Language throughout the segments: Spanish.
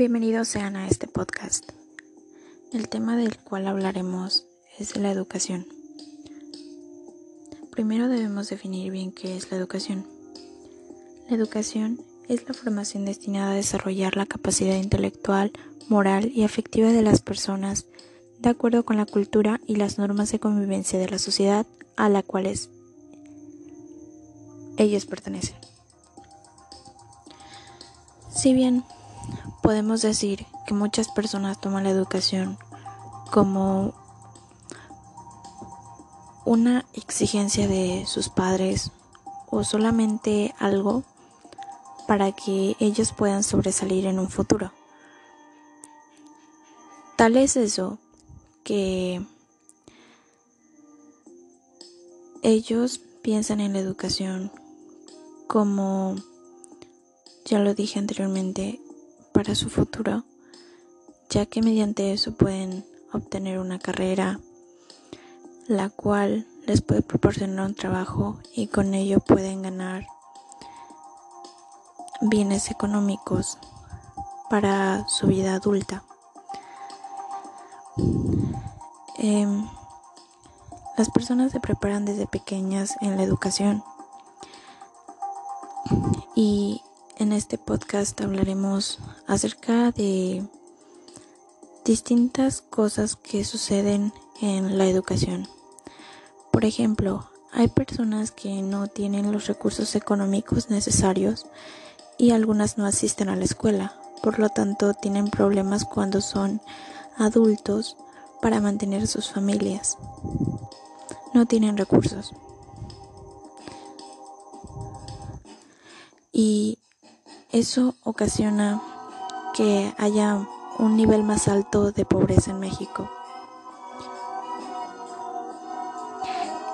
Bienvenidos sean a este podcast. El tema del cual hablaremos es la educación. Primero debemos definir bien qué es la educación. La educación es la formación destinada a desarrollar la capacidad intelectual, moral y afectiva de las personas de acuerdo con la cultura y las normas de convivencia de la sociedad a la cual ellos pertenecen. Si bien podemos decir que muchas personas toman la educación como una exigencia de sus padres o solamente algo para que ellos puedan sobresalir en un futuro. Tal es eso que ellos piensan en la educación como, ya lo dije anteriormente, para su futuro, ya que mediante eso pueden obtener una carrera la cual les puede proporcionar un trabajo y con ello pueden ganar bienes económicos para su vida adulta. Em, las personas se preparan desde pequeñas en la educación y en este podcast hablaremos acerca de distintas cosas que suceden en la educación. Por ejemplo, hay personas que no tienen los recursos económicos necesarios y algunas no asisten a la escuela, por lo tanto tienen problemas cuando son adultos para mantener sus familias. No tienen recursos. Y eso ocasiona que haya un nivel más alto de pobreza en México.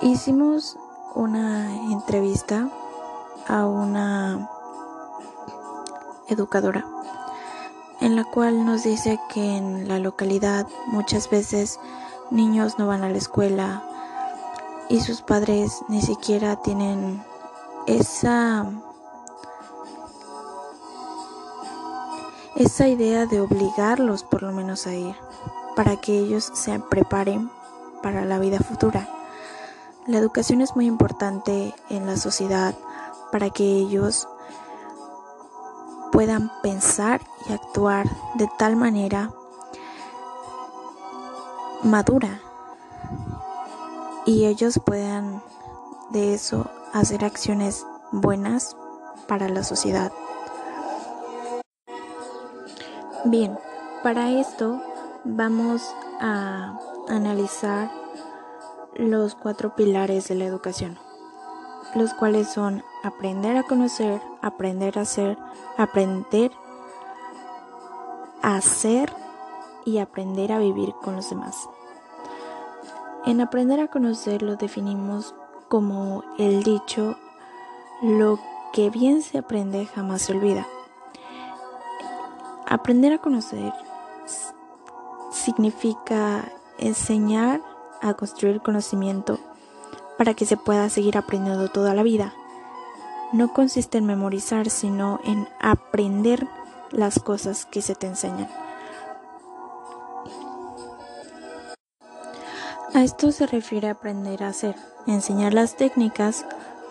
Hicimos una entrevista a una educadora en la cual nos dice que en la localidad muchas veces niños no van a la escuela y sus padres ni siquiera tienen esa esa idea de obligarlos por lo menos a ir, para que ellos se preparen para la vida futura. La educación es muy importante en la sociedad para que ellos puedan pensar y actuar de tal manera madura y ellos puedan de eso hacer acciones buenas para la sociedad. Bien, para esto vamos a analizar los cuatro pilares de la educación, los cuales son aprender a conocer, aprender a hacer, aprender a hacer y aprender a vivir con los demás. En aprender a conocer lo definimos como el dicho, lo que bien se aprende jamás se olvida. Aprender a conocer significa enseñar a construir conocimiento para que se pueda seguir aprendiendo toda la vida. No consiste en memorizar, sino en aprender las cosas que se te enseñan. A esto se refiere aprender a hacer, enseñar las técnicas,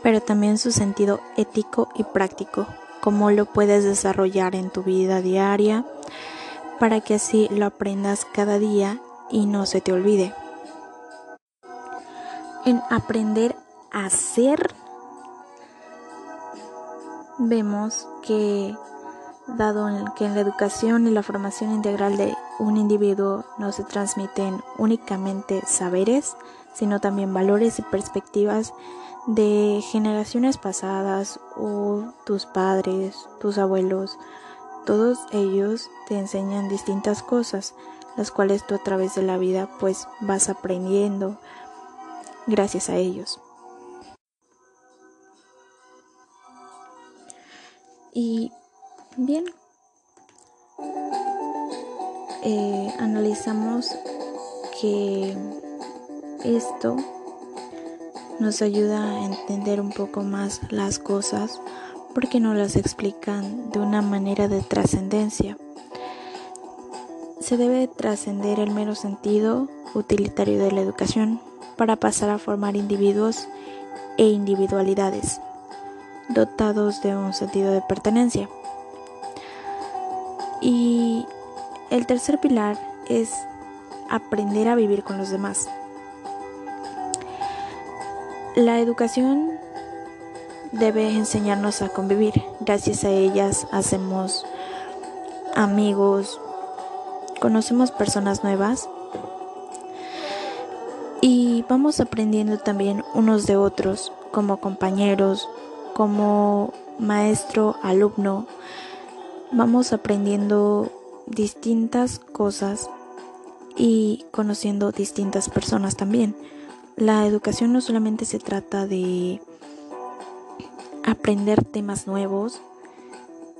pero también su sentido ético y práctico cómo lo puedes desarrollar en tu vida diaria para que así lo aprendas cada día y no se te olvide. En aprender a ser, vemos que dado que en la educación y la formación integral de un individuo no se transmiten únicamente saberes, sino también valores y perspectivas de generaciones pasadas o tus padres, tus abuelos, todos ellos te enseñan distintas cosas, las cuales tú a través de la vida pues vas aprendiendo gracias a ellos. Y bien, eh, analizamos que esto nos ayuda a entender un poco más las cosas porque no las explican de una manera de trascendencia. se debe trascender el mero sentido utilitario de la educación para pasar a formar individuos e individualidades dotados de un sentido de pertenencia. Y el tercer pilar es aprender a vivir con los demás. La educación debe enseñarnos a convivir. Gracias a ellas hacemos amigos, conocemos personas nuevas y vamos aprendiendo también unos de otros como compañeros, como maestro, alumno. Vamos aprendiendo distintas cosas y conociendo distintas personas también. La educación no solamente se trata de aprender temas nuevos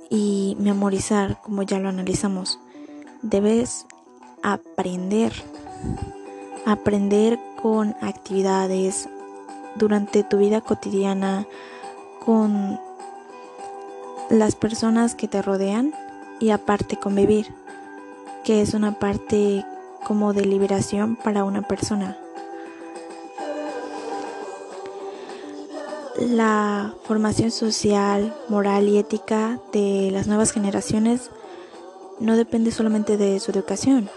y memorizar, como ya lo analizamos. Debes aprender, aprender con actividades durante tu vida cotidiana, con las personas que te rodean y aparte convivir, que es una parte como de liberación para una persona. La formación social, moral y ética de las nuevas generaciones no depende solamente de su educación.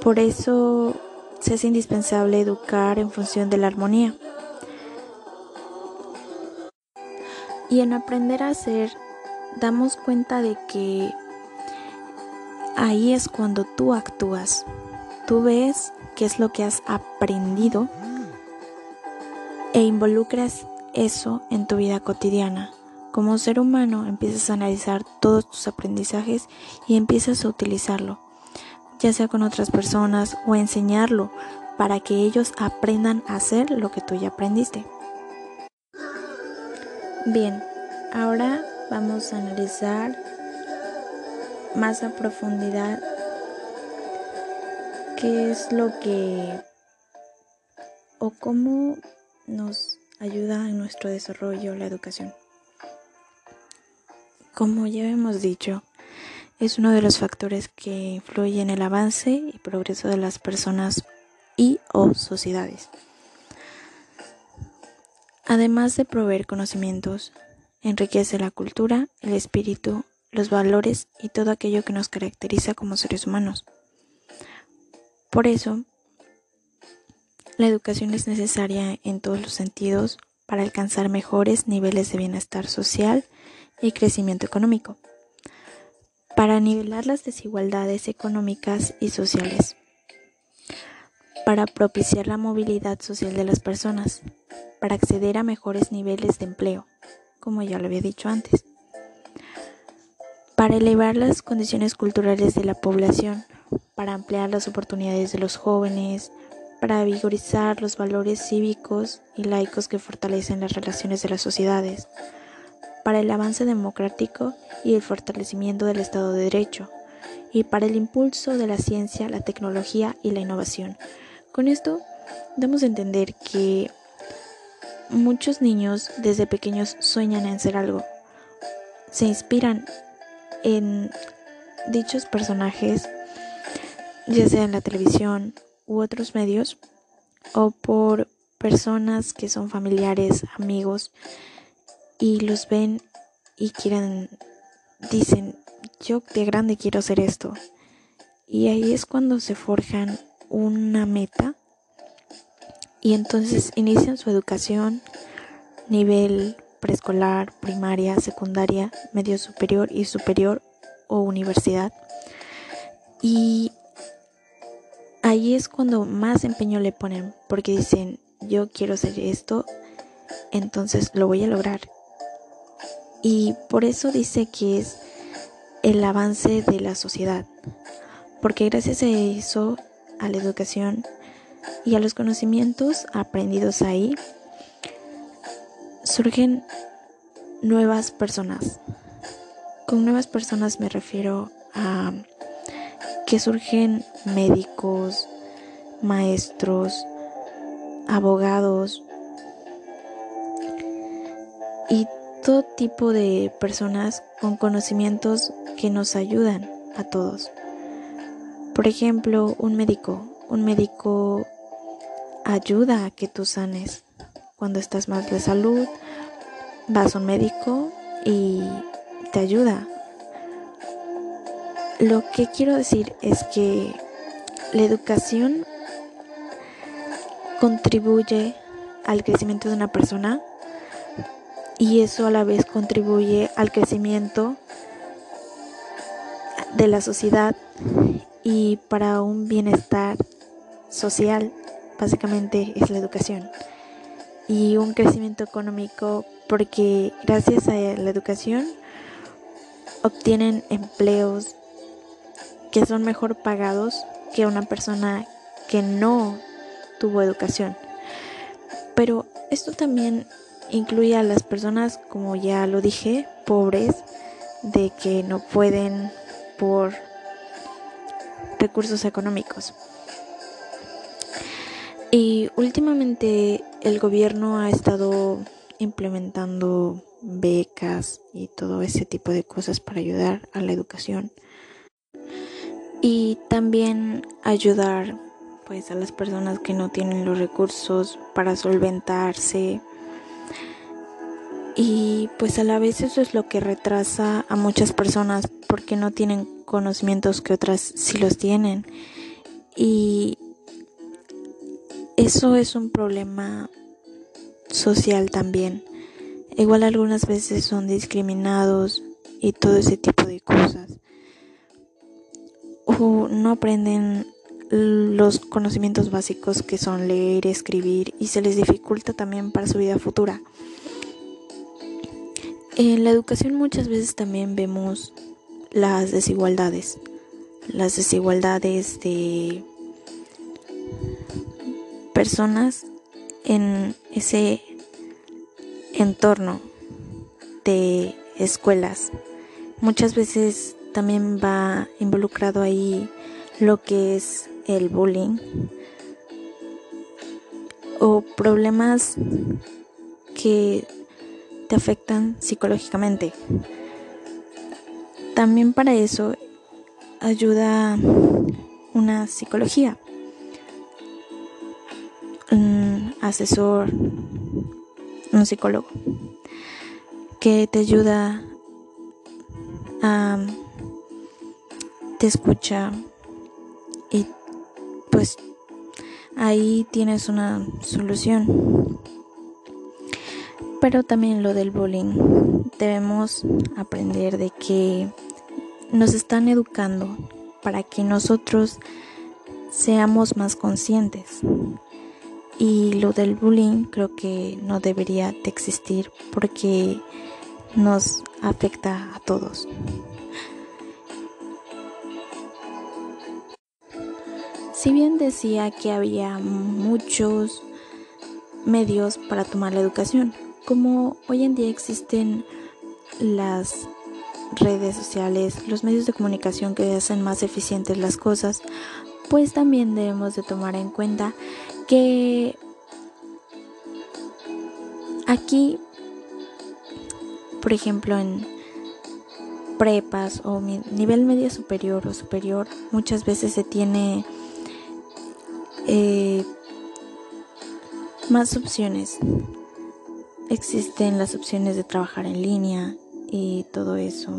Por eso hace indispensable educar en función de la armonía. Y en aprender a hacer, damos cuenta de que ahí es cuando tú actúas. Tú ves qué es lo que has aprendido e involucras eso en tu vida cotidiana. Como ser humano empiezas a analizar todos tus aprendizajes y empiezas a utilizarlo, ya sea con otras personas o enseñarlo para que ellos aprendan a hacer lo que tú ya aprendiste. Bien, ahora vamos a analizar más a profundidad qué es lo que o cómo nos ayuda en nuestro desarrollo la educación. Como ya hemos dicho, es uno de los factores que influye en el avance y progreso de las personas y o sociedades. Además de proveer conocimientos, enriquece la cultura, el espíritu, los valores y todo aquello que nos caracteriza como seres humanos. Por eso, la educación es necesaria en todos los sentidos para alcanzar mejores niveles de bienestar social y crecimiento económico, para nivelar las desigualdades económicas y sociales, para propiciar la movilidad social de las personas, para acceder a mejores niveles de empleo, como ya lo había dicho antes, para elevar las condiciones culturales de la población, para ampliar las oportunidades de los jóvenes, para vigorizar los valores cívicos y laicos que fortalecen las relaciones de las sociedades, para el avance democrático y el fortalecimiento del Estado de Derecho, y para el impulso de la ciencia, la tecnología y la innovación. Con esto damos a entender que muchos niños desde pequeños sueñan en ser algo, se inspiran en dichos personajes, ya sea en la televisión, u otros medios o por personas que son familiares, amigos y los ven y quieren, dicen, yo de grande quiero hacer esto. Y ahí es cuando se forjan una meta y entonces inician su educación nivel preescolar, primaria, secundaria, medio superior y superior o universidad. Y ahí es cuando más empeño le ponen, porque dicen, yo quiero hacer esto, entonces lo voy a lograr. Y por eso dice que es el avance de la sociedad, porque gracias a eso, a la educación y a los conocimientos aprendidos ahí, surgen nuevas personas. Con nuevas personas me refiero a que surgen médicos, maestros, abogados y todo tipo de personas con conocimientos que nos ayudan a todos. Por ejemplo, un médico. Un médico ayuda a que tú sanes. Cuando estás mal de salud, vas a un médico y te ayuda. Lo que quiero decir es que la educación contribuye al crecimiento de una persona y eso a la vez contribuye al crecimiento de la sociedad y para un bienestar social, básicamente es la educación. Y un crecimiento económico porque gracias a la educación obtienen empleos que son mejor pagados que una persona que no tuvo educación. Pero esto también incluye a las personas, como ya lo dije, pobres, de que no pueden por recursos económicos. Y últimamente el gobierno ha estado implementando becas y todo ese tipo de cosas para ayudar a la educación y también ayudar pues a las personas que no tienen los recursos para solventarse. Y pues a la vez eso es lo que retrasa a muchas personas porque no tienen conocimientos que otras sí los tienen. Y eso es un problema social también. Igual algunas veces son discriminados y todo ese tipo de cosas o no aprenden los conocimientos básicos que son leer, escribir y se les dificulta también para su vida futura. En la educación muchas veces también vemos las desigualdades, las desigualdades de personas en ese entorno de escuelas. Muchas veces también va involucrado ahí lo que es el bullying o problemas que te afectan psicológicamente. También para eso ayuda una psicología, un asesor, un psicólogo, que te ayuda a te escucha y pues ahí tienes una solución. Pero también lo del bullying. Debemos aprender de que nos están educando para que nosotros seamos más conscientes. Y lo del bullying creo que no debería de existir porque nos afecta a todos. Si bien decía que había muchos medios para tomar la educación, como hoy en día existen las redes sociales, los medios de comunicación que hacen más eficientes las cosas, pues también debemos de tomar en cuenta que aquí, por ejemplo, en prepas o nivel medio superior o superior, muchas veces se tiene eh, más opciones. Existen las opciones de trabajar en línea y todo eso.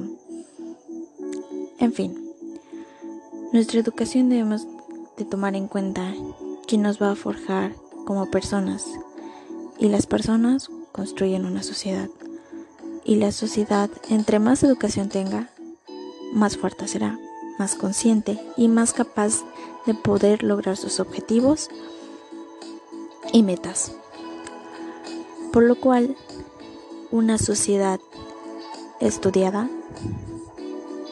En fin, nuestra educación debemos de tomar en cuenta que nos va a forjar como personas y las personas construyen una sociedad y la sociedad entre más educación tenga más fuerte será más consciente y más capaz de poder lograr sus objetivos y metas. Por lo cual, una sociedad estudiada,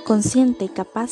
consciente y capaz